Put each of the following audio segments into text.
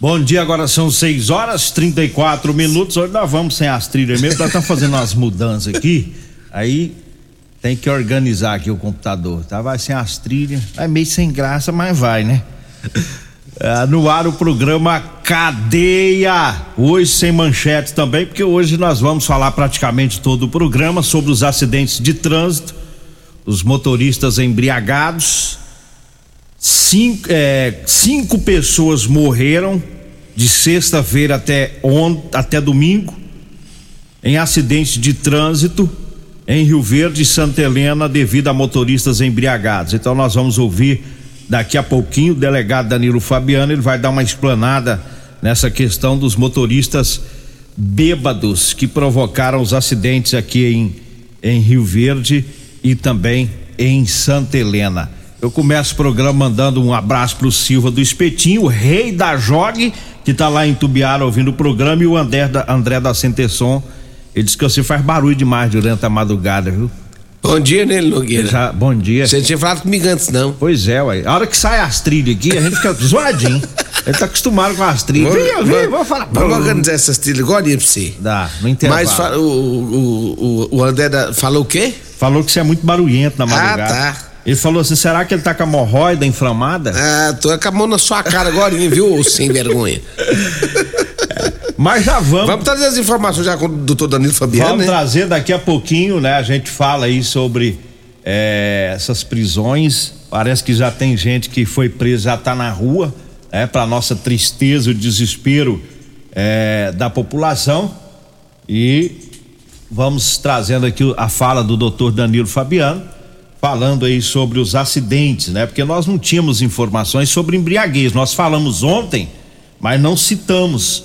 Bom dia, agora são 6 horas 34 minutos. Hoje nós vamos sem as trilhas mesmo, nós estamos fazendo umas mudanças aqui. Aí tem que organizar aqui o computador, tá? Vai sem as trilhas. É meio sem graça, mas vai, né? É, no ar o programa Cadeia. Hoje sem manchetes também, porque hoje nós vamos falar praticamente todo o programa sobre os acidentes de trânsito, os motoristas embriagados Cinco, é, cinco pessoas morreram de sexta-feira até, on, até domingo em acidentes de trânsito em Rio Verde e Santa Helena devido a motoristas embriagados. Então nós vamos ouvir daqui a pouquinho o delegado Danilo Fabiano, ele vai dar uma explanada nessa questão dos motoristas bêbados que provocaram os acidentes aqui em, em Rio Verde e também em Santa Helena. Eu começo o programa mandando um abraço pro Silva do Espetinho, o rei da Jogue, que tá lá em Tubiara ouvindo o programa, e o André da, André da Centesson. Ele disse que você faz barulho demais durante a madrugada, viu? Bom dia, Nele Nogueira. Já, bom dia. Você tinha falado comigo antes, não? Pois é, ué. A hora que sai as trilhas aqui, a gente fica zoadinho. Ele tá acostumado com as trilhas. Vem, vem, vamos falar. Vamos organizar essas trilhas agora pra você. Dá, no intervalo. Mas o, o, o, o André da, falou o quê? Falou que você é muito barulhento na madrugada. Ah, tá. Ele falou assim: será que ele tá com a hemorroida inflamada? Ah, tô com a mão na sua cara agora, viu, sem vergonha. Mas já vamos. Vamos trazer as informações já com o doutor Danilo Fabiano. Vamos né? trazer daqui a pouquinho, né? A gente fala aí sobre é, essas prisões. Parece que já tem gente que foi presa, já tá na rua, né? Para nossa tristeza, o desespero é, da população. E vamos trazendo aqui a fala do doutor Danilo Fabiano falando aí sobre os acidentes, né? Porque nós não tínhamos informações sobre embriaguez. Nós falamos ontem, mas não citamos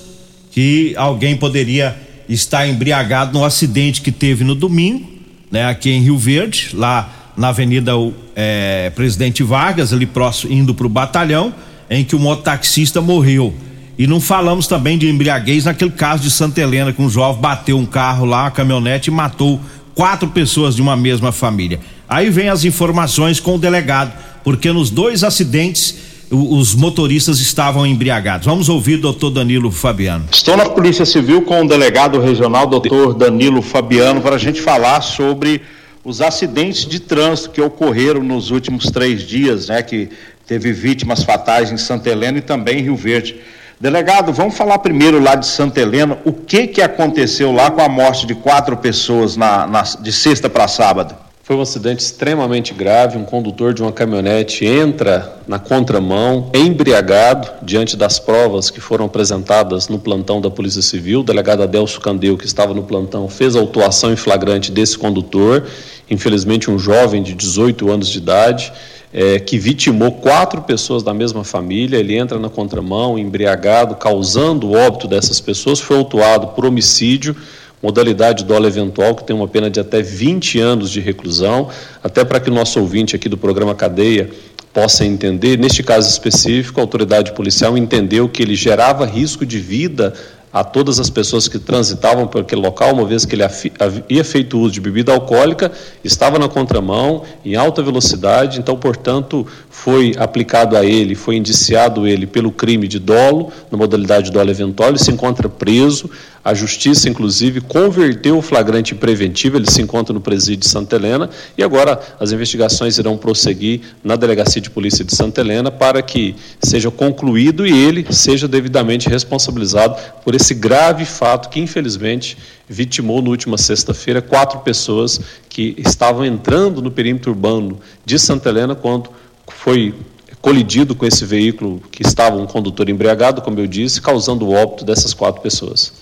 que alguém poderia estar embriagado no acidente que teve no domingo, né? Aqui em Rio Verde, lá na Avenida é, Presidente Vargas, ali próximo, indo para o batalhão, em que o mototaxista morreu. E não falamos também de embriaguez naquele caso de Santa Helena, que um jovem bateu um carro lá, uma caminhonete, e matou quatro pessoas de uma mesma família. Aí vem as informações com o delegado, porque nos dois acidentes os motoristas estavam embriagados. Vamos ouvir o doutor Danilo Fabiano. Estou na Polícia Civil com o delegado regional, doutor Danilo Fabiano, para a gente falar sobre os acidentes de trânsito que ocorreram nos últimos três dias, né? Que teve vítimas fatais em Santa Helena e também em Rio Verde. Delegado, vamos falar primeiro lá de Santa Helena, o que que aconteceu lá com a morte de quatro pessoas na, na de sexta para sábado? Foi um acidente extremamente grave. Um condutor de uma caminhonete entra na contramão, embriagado, diante das provas que foram apresentadas no plantão da Polícia Civil. O delegado Adelso Candeu, que estava no plantão, fez a autuação em flagrante desse condutor. Infelizmente, um jovem de 18 anos de idade, é, que vitimou quatro pessoas da mesma família. Ele entra na contramão, embriagado, causando o óbito dessas pessoas. Foi autuado por homicídio modalidade dolo eventual, que tem uma pena de até 20 anos de reclusão, até para que o nosso ouvinte aqui do programa Cadeia possa entender. Neste caso específico, a autoridade policial entendeu que ele gerava risco de vida a todas as pessoas que transitavam por aquele local, uma vez que ele havia feito uso de bebida alcoólica, estava na contramão, em alta velocidade, então, portanto, foi aplicado a ele, foi indiciado ele pelo crime de dolo, na modalidade dolo eventual, ele se encontra preso, a justiça, inclusive, converteu o flagrante preventivo, ele se encontra no presídio de Santa Helena, e agora as investigações irão prosseguir na Delegacia de Polícia de Santa Helena para que seja concluído e ele seja devidamente responsabilizado por esse grave fato que, infelizmente, vitimou na última sexta-feira quatro pessoas que estavam entrando no perímetro urbano de Santa Helena quando foi colidido com esse veículo que estava um condutor embriagado, como eu disse, causando o óbito dessas quatro pessoas.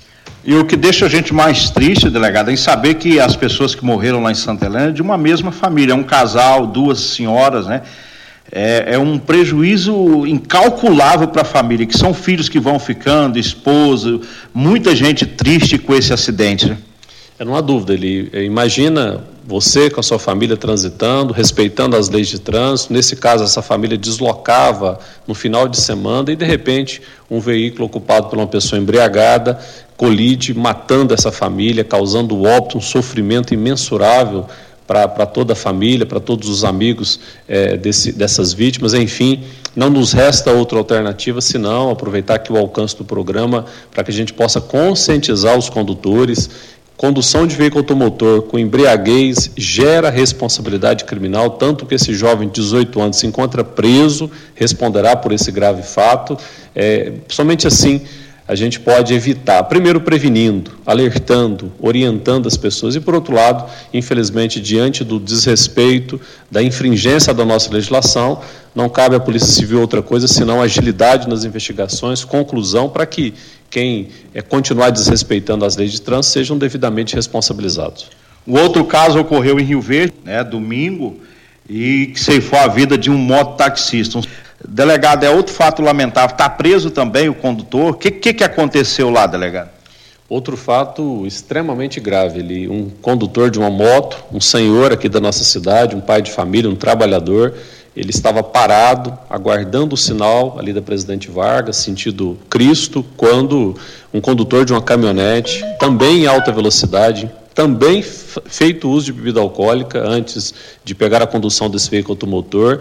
E o que deixa a gente mais triste, delegado, é em saber que as pessoas que morreram lá em Santa Helena é de uma mesma família, é um casal, duas senhoras, né? É, é um prejuízo incalculável para a família, que são filhos que vão ficando, esposa, muita gente triste com esse acidente. Né? É, não há dúvida, ele imagina você com a sua família transitando, respeitando as leis de trânsito. Nesse caso, essa família deslocava no final de semana e, de repente, um veículo ocupado por uma pessoa embriagada colide, matando essa família, causando óbito, um sofrimento imensurável para toda a família, para todos os amigos é, desse, dessas vítimas. Enfim, não nos resta outra alternativa senão aproveitar aqui o alcance do programa para que a gente possa conscientizar os condutores Condução de veículo automotor com embriaguez gera responsabilidade criminal, tanto que esse jovem de 18 anos se encontra preso, responderá por esse grave fato. É, somente assim a gente pode evitar, primeiro prevenindo, alertando, orientando as pessoas, e por outro lado, infelizmente, diante do desrespeito, da infringência da nossa legislação, não cabe à Polícia Civil outra coisa senão agilidade nas investigações, conclusão, para que quem é, continuar desrespeitando as leis de trânsito sejam devidamente responsabilizados. O outro caso ocorreu em Rio Verde, né, domingo, e que ceifou a vida de um mototaxista. Delegado, é outro fato lamentável. Está preso também o condutor. O que, que, que aconteceu lá, delegado? Outro fato extremamente grave. Ele, um condutor de uma moto, um senhor aqui da nossa cidade, um pai de família, um trabalhador, ele estava parado, aguardando o sinal ali da Presidente Vargas, sentido Cristo, quando um condutor de uma caminhonete, também em alta velocidade, também feito uso de bebida alcoólica antes de pegar a condução desse veículo automotor,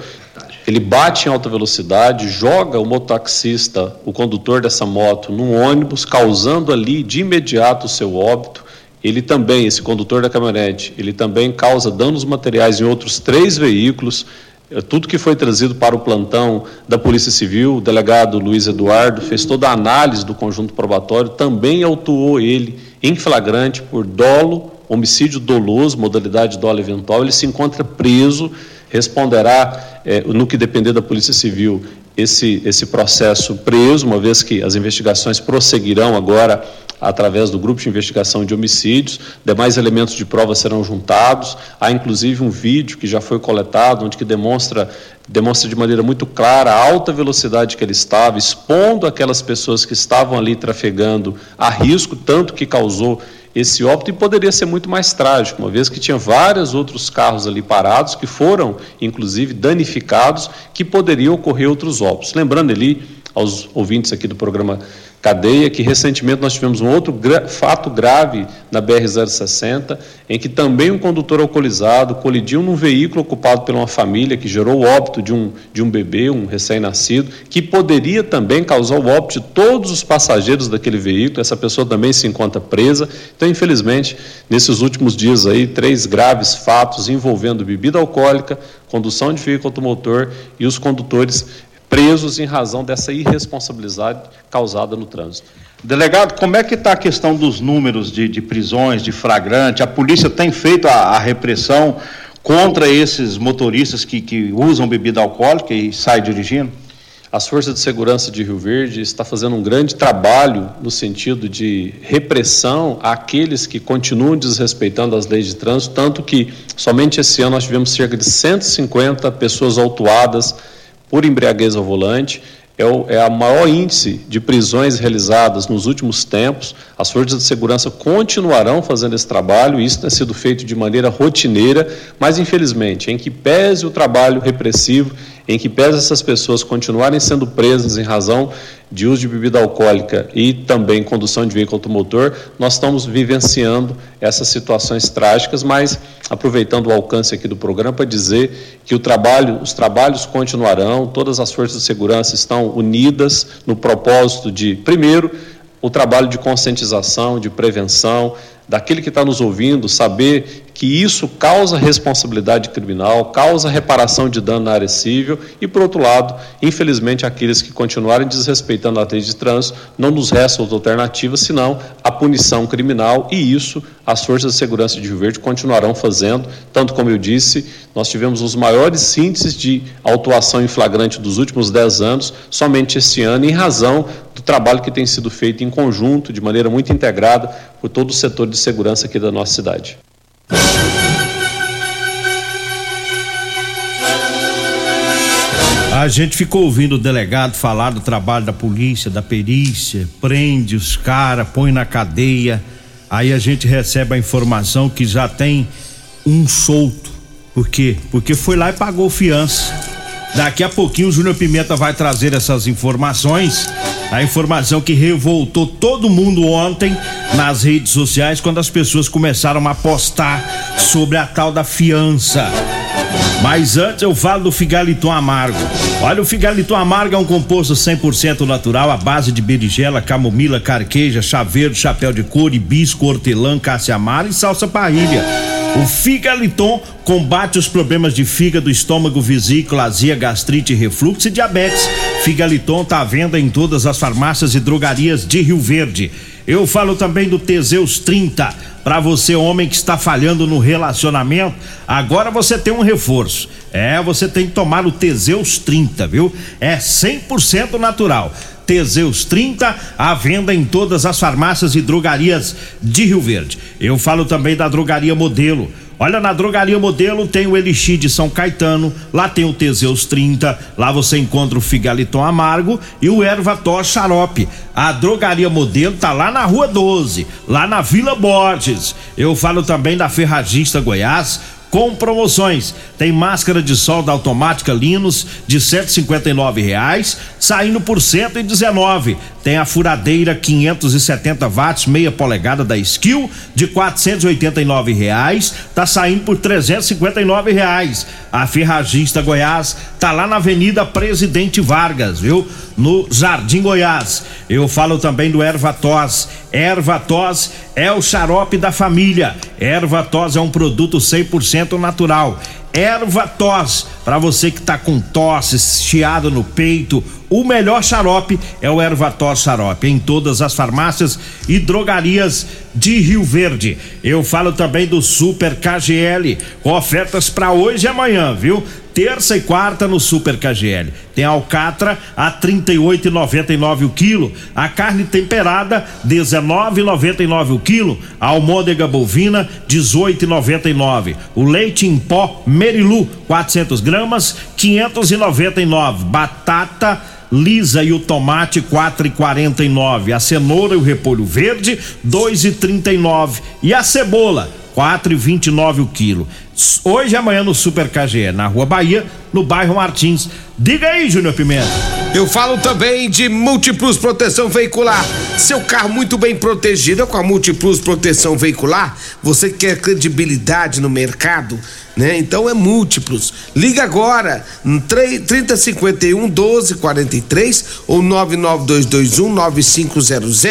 ele bate em alta velocidade, joga o mototaxista, o condutor dessa moto, num ônibus, causando ali de imediato o seu óbito. Ele também, esse condutor da caminhonete, ele também causa danos materiais em outros três veículos. É, tudo que foi trazido para o plantão da Polícia Civil, o delegado Luiz Eduardo fez toda a análise do conjunto probatório, também autuou ele em flagrante por dolo, homicídio doloso, modalidade dolo eventual. Ele se encontra preso responderá, é, no que depender da Polícia Civil, esse, esse processo preso, uma vez que as investigações prosseguirão agora através do grupo de investigação de homicídios, demais elementos de prova serão juntados, há inclusive um vídeo que já foi coletado, onde que demonstra, demonstra de maneira muito clara a alta velocidade que ele estava, expondo aquelas pessoas que estavam ali trafegando a risco, tanto que causou esse óbito e poderia ser muito mais trágico, uma vez que tinha vários outros carros ali parados que foram, inclusive, danificados, que poderiam ocorrer outros óbitos. Lembrando ali aos ouvintes aqui do programa cadeia, que recentemente nós tivemos um outro gra fato grave na BR-060, em que também um condutor alcoolizado colidiu num veículo ocupado por uma família que gerou o óbito de um, de um bebê, um recém-nascido, que poderia também causar o óbito de todos os passageiros daquele veículo, essa pessoa também se encontra presa. Então, infelizmente, nesses últimos dias aí, três graves fatos envolvendo bebida alcoólica, condução de veículo automotor e os condutores presos em razão dessa irresponsabilidade causada no trânsito. Delegado, como é que está a questão dos números de, de, prisões, de flagrante? A polícia tem feito a, a repressão contra esses motoristas que, que, usam bebida alcoólica e saem dirigindo? As forças de segurança de Rio Verde está fazendo um grande trabalho no sentido de repressão àqueles que continuam desrespeitando as leis de trânsito, tanto que somente esse ano nós tivemos cerca de 150 pessoas autuadas por embriaguez ao volante. É, o, é a maior índice de prisões realizadas nos últimos tempos. As forças de segurança continuarão fazendo esse trabalho, isso tem sido feito de maneira rotineira, mas infelizmente, em que pese o trabalho repressivo, em que pese essas pessoas continuarem sendo presas em razão de uso de bebida alcoólica e também condução de veículo automotor, nós estamos vivenciando essas situações trágicas, mas aproveitando o alcance aqui do programa para dizer que o trabalho, os trabalhos continuarão, todas as forças de segurança estão unidas no propósito de, primeiro, o trabalho de conscientização, de prevenção, daquele que está nos ouvindo saber que isso causa responsabilidade criminal, causa reparação de dano na área civil e, por outro lado, infelizmente, aqueles que continuarem desrespeitando a lei de trânsito, não nos resta outra alternativa senão a punição criminal e isso as forças de segurança de Rio Verde continuarão fazendo, tanto como eu disse, nós tivemos os maiores índices de autuação em flagrante dos últimos 10 anos, somente esse ano, em razão do trabalho que tem sido feito em conjunto, de maneira muito integrada, por todo o setor de segurança aqui da nossa cidade. A gente ficou ouvindo o delegado falar do trabalho da polícia, da perícia, prende os caras, põe na cadeia. Aí a gente recebe a informação que já tem um solto. Por quê? Porque foi lá e pagou fiança. Daqui a pouquinho o Júnior Pimenta vai trazer essas informações. A informação que revoltou todo mundo ontem nas redes sociais quando as pessoas começaram a postar sobre a tal da fiança. Mas antes eu falo do figaliton amargo. Olha, o figaliton amargo é um composto 100% natural à base de berigela, camomila, carqueja, chá verde, chapéu de couro, hibisco, hortelã, caça amara e salsa parrilha. O Figaliton combate os problemas de fígado, estômago, vesícula, azia, gastrite, refluxo e diabetes. Figaliton está à venda em todas as farmácias e drogarias de Rio Verde. Eu falo também do Teseus 30. Para você, homem que está falhando no relacionamento, agora você tem um reforço. É, você tem que tomar o Teseus 30, viu? É 100% natural. Teseus 30, à venda em todas as farmácias e drogarias de Rio Verde. Eu falo também da drogaria Modelo. Olha, na drogaria Modelo tem o Elixir de São Caetano, lá tem o Teseus 30, lá você encontra o Figaliton Amargo e o Ervator Xarope. A drogaria Modelo tá lá na Rua 12, lá na Vila Borges. Eu falo também da Ferragista Goiás com promoções. Tem máscara de solda automática Linus de 159 reais, saindo por 119. Tem a furadeira 570 watts, meia polegada da Skill de 489 reais, tá saindo por 359 reais. A Ferragista Goiás tá lá na Avenida Presidente Vargas, viu? No Jardim Goiás. Eu falo também do Ervatos. Ervatos é o xarope da família. Ervatos é um produto 100% natural erva tos. Para você que tá com tosse, chiado no peito, o melhor xarope é o erva tos xarope em todas as farmácias e drogarias de Rio Verde. Eu falo também do Super KGL, com ofertas para hoje e amanhã, viu? Terça e quarta no Super KGL. Tem alcatra a 38,99 o quilo, a carne temperada 19,99 o quilo, a almôndega bovina 18,99. O leite em pó Merilu 400 gramas 599. Batata lisa e o tomate 4,49. A cenoura e o repolho verde 2,39 e a cebola 4,29 o quilo. Hoje e amanhã no Super KGE, na Rua Bahia, no bairro Martins. Diga aí, Júnior Pimenta. Eu falo também de Multiplus Proteção Veicular. Seu carro muito bem protegido com a Multiplus Proteção Veicular. Você quer credibilidade no mercado? Né? Então é múltiplos. Liga agora, 3051 1243 ou 99221 9500.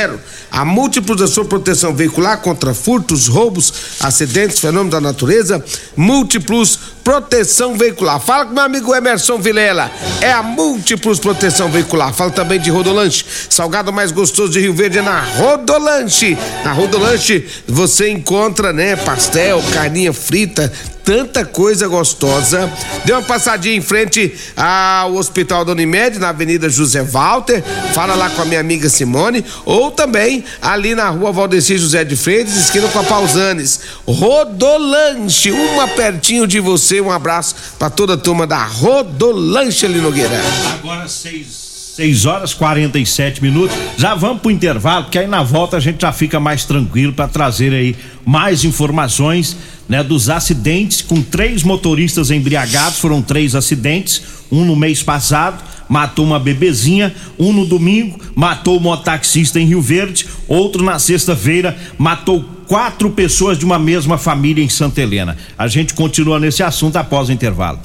A múltiplos da sua proteção veicular contra furtos, roubos, acidentes, fenômenos da natureza. Múltiplos proteção veicular. Fala com meu amigo Emerson Vilela. É a múltiplos proteção veicular. Fala também de Rodolanche. Salgado mais gostoso de Rio Verde é na Rodolanche. Na Rodolanche você encontra, né, pastel, carninha frita, tanta coisa gostosa. Dê uma passadinha em frente ao Hospital da Unimed, na Avenida José Walter. Fala lá com a minha amiga Simone. Ou também ali na rua Valdeci José de Freitas, esquina com a Pausanes. Rodolanche, uma pertinho de você. Um abraço para toda a turma da Rodolanche ali Nogueira. Agora seis 6 horas 47 minutos. Já vamos pro intervalo, porque aí na volta a gente já fica mais tranquilo para trazer aí mais informações, né, dos acidentes com três motoristas embriagados, foram três acidentes, um no mês passado, matou uma bebezinha, um no domingo, matou um mototaxista em Rio Verde, outro na sexta-feira, matou quatro pessoas de uma mesma família em Santa Helena. A gente continua nesse assunto após o intervalo.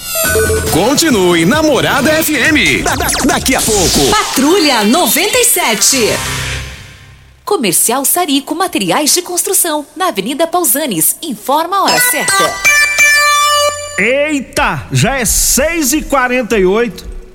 Continue Namorada FM. Da, da, daqui a pouco. Patrulha 97. Comercial Sarico Materiais de Construção, na Avenida Pausanes. Informa a hora certa. Eita, já é 6 e 48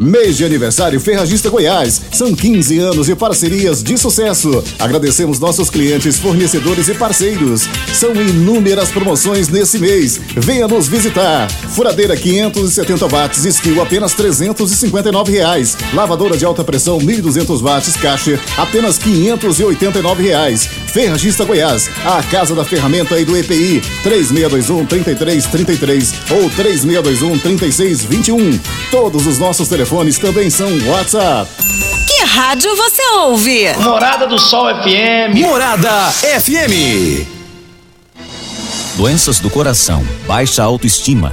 Mês de aniversário Ferragista Goiás. São 15 anos de parcerias de sucesso. Agradecemos nossos clientes, fornecedores e parceiros. São inúmeras promoções nesse mês. Venha nos visitar. Furadeira 570 watts, skill apenas 359 reais. Lavadora de alta pressão 1200 watts, caixa apenas 589 reais. Ferragista Goiás, a casa da ferramenta e do EPI 3621 3333 ou 3621 3621. Todos os nossos telefones telefones também são WhatsApp. Que rádio você ouve? Morada do Sol FM. Morada FM. Doenças do coração, baixa autoestima,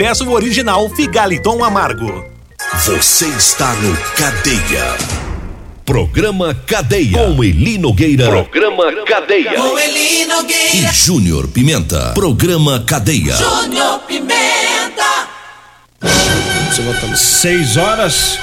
peça o original Figaliton Amargo. Você está no Cadeia. Programa Cadeia. Com Eli Nogueira. Programa Cadeia. Com Eli Nogueira. E Júnior Pimenta. Programa Cadeia. Júnior Pimenta. 6 horas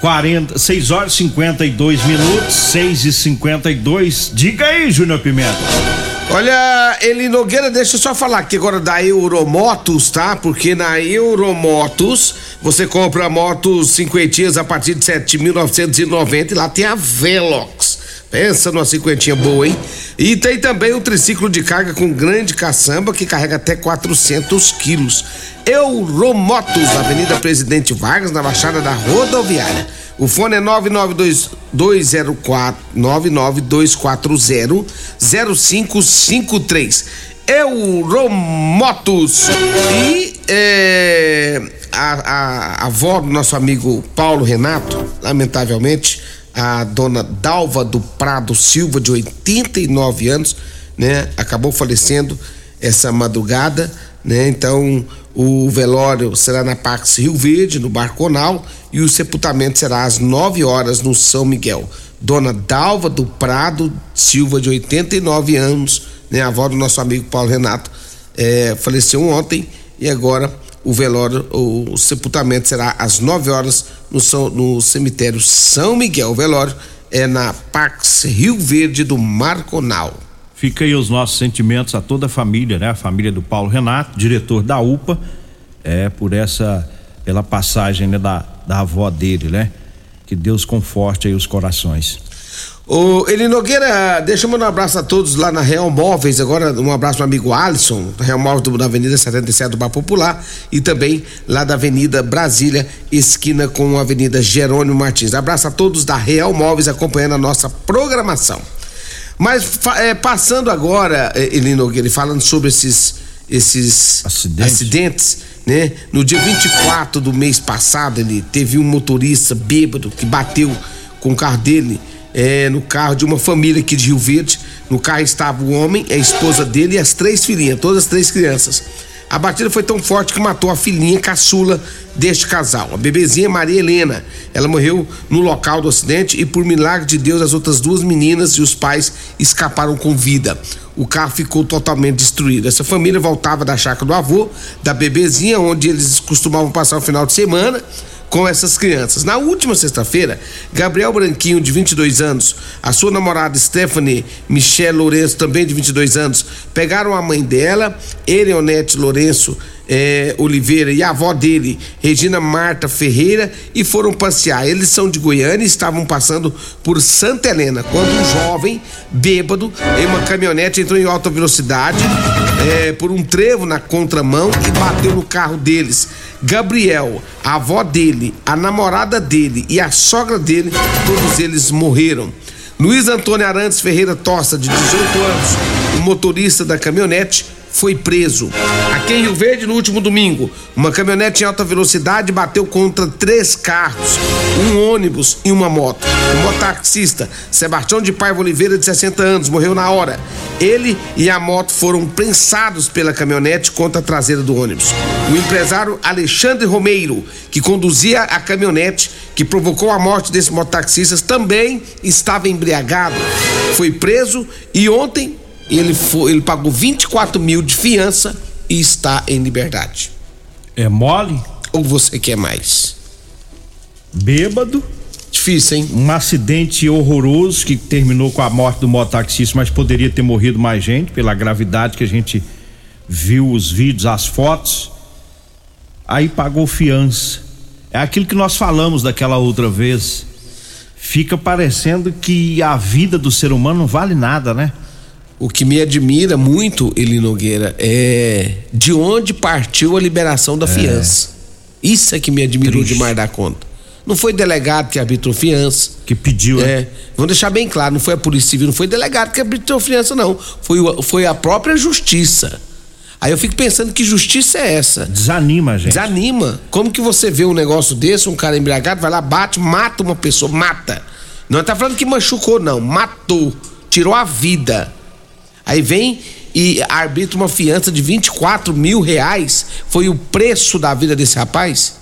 40, 6 horas 52 minutos, 6 e 52 Diga aí, Júnior Pimenta. Olha, Eli Nogueira, deixa eu só falar aqui agora da Euromotos, tá? Porque na Euromotos você compra motos cinquentinhas a partir de 7.990 e lá tem a Velox Pensa numa cinquentinha boa, hein? E tem também o triciclo de carga com grande caçamba que carrega até 400 quilos. Euromotos, Avenida Presidente Vargas, na Baixada da Rodoviária. O fone é 99204 99240 0553. Euromotos. E é, a, a, a avó do nosso amigo Paulo Renato, lamentavelmente, a dona Dalva do Prado Silva, de 89 anos, né? Acabou falecendo essa madrugada, né? Então, o velório será na Pax Rio Verde, no Barconal, e o sepultamento será às 9 horas no São Miguel. Dona Dalva do Prado Silva, de 89 anos, né? Avó do nosso amigo Paulo Renato, é, faleceu ontem e agora o velório, o, o sepultamento será às 9 horas no, no cemitério São Miguel. O velório é na Pax Rio Verde do Marconal. Fica aí os nossos sentimentos a toda a família, né? A família do Paulo Renato, diretor da UPA, é por essa pela passagem né, da, da avó dele, né? Que Deus conforte aí os corações. Ô, Eli Nogueira, deixa eu mandar um abraço a todos lá na Real Móveis. Agora, um abraço pro amigo Alisson, Real Móveis da Avenida 77 do Bar Popular e também lá da Avenida Brasília, esquina com a Avenida Jerônimo Martins. Abraço a todos da Real Móveis acompanhando a nossa programação. Mas é, passando agora, é, Eli Nogueira, falando sobre esses, esses Acidente. acidentes, né? No dia 24 do mês passado, ele teve um motorista bêbado que bateu com o carro dele é, no carro de uma família aqui de Rio Verde. No carro estava o homem, a esposa dele e as três filhinhas, todas as três crianças. A batida foi tão forte que matou a filhinha caçula deste casal, a bebezinha Maria Helena. Ela morreu no local do acidente e, por milagre de Deus, as outras duas meninas e os pais escaparam com vida. O carro ficou totalmente destruído. Essa família voltava da chácara do avô, da bebezinha, onde eles costumavam passar o final de semana com essas crianças. Na última sexta-feira, Gabriel Branquinho, de 22 anos, a sua namorada Stephanie Michelle Lourenço, também de 22 anos, pegaram a mãe dela, Eleonete Lourenço eh, Oliveira e a avó dele, Regina Marta Ferreira, e foram passear. Eles são de Goiânia e estavam passando por Santa Helena, quando um jovem, bêbado, em uma caminhonete entrou em alta velocidade eh, por um trevo na contramão e bateu no carro deles. Gabriel, a avó dele, a namorada dele e a sogra dele, todos eles morreram. Luiz Antônio Arantes Ferreira Tosta, de 18 anos, o motorista da caminhonete, foi preso. Aqui em Rio Verde, no último domingo, uma caminhonete em alta velocidade bateu contra três carros, um ônibus e uma moto. O mototaxista Sebastião de Paiva Oliveira, de 60 anos, morreu na hora. Ele e a moto foram prensados pela caminhonete contra a traseira do ônibus. O empresário Alexandre Romeiro, que conduzia a caminhonete que provocou a morte desses mototaxistas, também estava embriagado. Foi preso e ontem ele, foi, ele pagou 24 mil de fiança e está em liberdade. É mole? Ou você quer mais? Bêbado. Difícil, hein? Um acidente horroroso que terminou com a morte do mototaxista, mas poderia ter morrido mais gente pela gravidade que a gente viu os vídeos, as fotos. Aí pagou fiança. É aquilo que nós falamos daquela outra vez. Fica parecendo que a vida do ser humano não vale nada, né? O que me admira muito, Eli Nogueira, é de onde partiu a liberação da fiança. Isso é que me admirou Triste. demais da conta. Não foi delegado que arbitrou fiança. Que pediu, né? É. Vamos deixar bem claro, não foi a Polícia Civil, não foi delegado que arbitrou fiança, não. Foi, foi a própria Justiça. Aí eu fico pensando que justiça é essa? Desanima, gente. Desanima. Como que você vê um negócio desse, um cara embriagado, vai lá, bate, mata uma pessoa, mata. Não tá falando que machucou, não. Matou. Tirou a vida. Aí vem e arbitra uma fiança de 24 mil reais. Foi o preço da vida desse rapaz?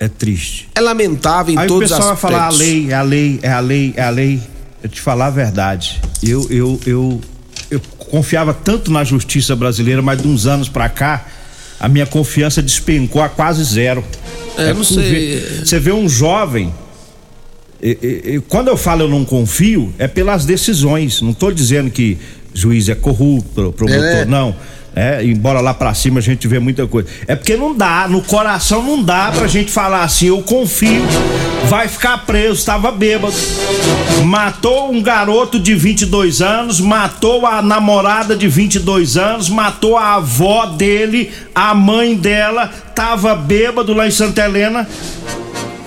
É triste. É lamentável em Aí o todos os pessoal vai aspectos. falar a lei, é a lei, é a lei, é a lei. Eu te falar a verdade. Eu, eu, eu, eu confiava tanto na justiça brasileira, mas de uns anos pra cá, a minha confiança despencou a quase zero. É, eu não sei. Você vê um jovem. e- e- e quando eu falo eu não confio, é pelas decisões. Não estou dizendo que juiz é corrupto, promotor, É. não. É, embora lá pra cima a gente vê muita coisa. É porque não dá, no coração não dá pra gente falar assim, eu confio. vai ficar preso, estava bêbado. Matou um garoto de 22 anos, matou a namorada de 22 anos, matou a avó dele, a mãe dela, tava bêbado lá em Santa Helena.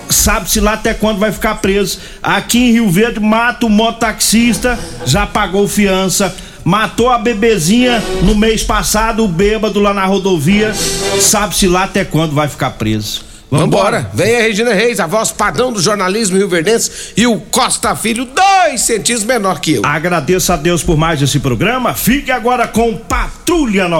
Sabe-se lá até quando vai ficar preso. Aqui em Rio Verde, mata o mototaxista, já pagou fiança matou a bebezinha no mês passado, o bêbado lá na rodovia. Sabe-se lá até quando vai ficar preso. Vambora. Vem a Regina Reis, a voz padrão do jornalismo rio-verdense e o Costa Filho, dois centímetros menor que eu. Agradeço a Deus por mais esse programa. Fique agora com Patrulha 90.